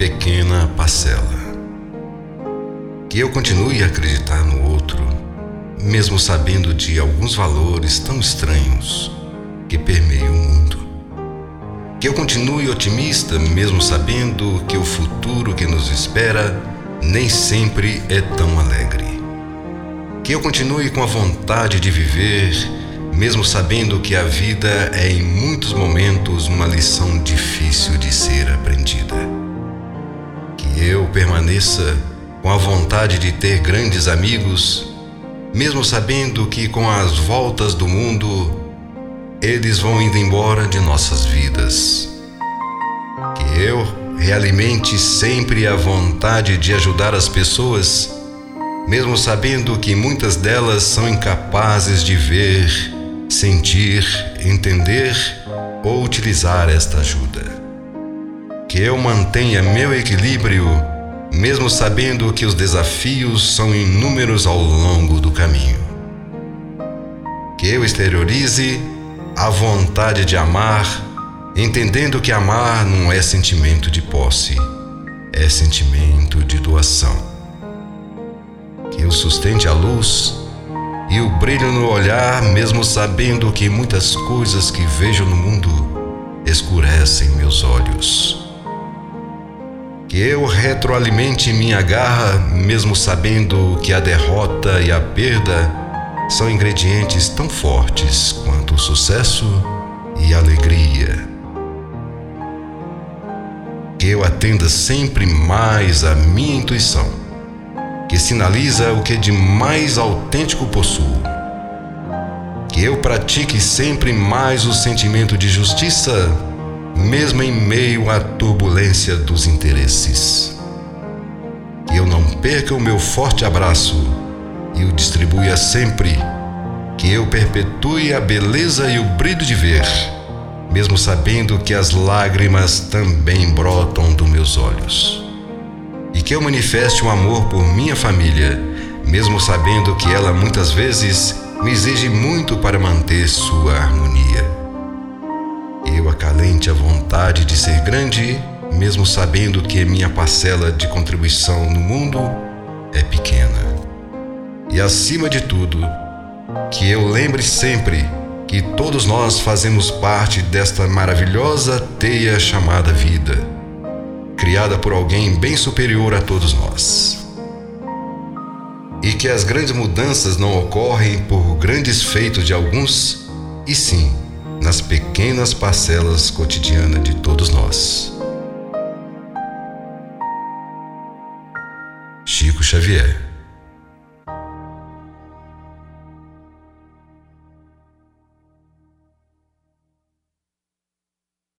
pequena parcela. Que eu continue a acreditar no outro, mesmo sabendo de alguns valores tão estranhos que permeiam o mundo. Que eu continue otimista, mesmo sabendo que o futuro que nos espera nem sempre é tão alegre. Que eu continue com a vontade de viver, mesmo sabendo que a vida é em muitos momentos uma lição difícil de ser aprendida eu permaneça com a vontade de ter grandes amigos, mesmo sabendo que com as voltas do mundo eles vão indo embora de nossas vidas. Que eu realimente sempre a vontade de ajudar as pessoas, mesmo sabendo que muitas delas são incapazes de ver, sentir, entender ou utilizar esta ajuda. Que eu mantenha meu equilíbrio, mesmo sabendo que os desafios são inúmeros ao longo do caminho. Que eu exteriorize a vontade de amar, entendendo que amar não é sentimento de posse, é sentimento de doação. Que eu sustente a luz e o brilho no olhar, mesmo sabendo que muitas coisas que vejo no mundo escurecem meus olhos. Que eu retroalimente minha garra, mesmo sabendo que a derrota e a perda são ingredientes tão fortes quanto o sucesso e a alegria. Que eu atenda sempre mais a minha intuição, que sinaliza o que de mais autêntico possuo. Que eu pratique sempre mais o sentimento de justiça, mesmo em meio à turbulência dos interesses. Que eu não perca o meu forte abraço e o distribua sempre, que eu perpetue a beleza e o brilho de ver, mesmo sabendo que as lágrimas também brotam dos meus olhos. E que eu manifeste um amor por minha família, mesmo sabendo que ela muitas vezes me exige muito para manter sua harmonia. Acalente a vontade de ser grande, mesmo sabendo que minha parcela de contribuição no mundo é pequena. E acima de tudo, que eu lembre sempre que todos nós fazemos parte desta maravilhosa teia chamada vida, criada por alguém bem superior a todos nós. E que as grandes mudanças não ocorrem por grandes feitos de alguns, e sim nas pequenas parcelas cotidianas de todos nós. Chico Xavier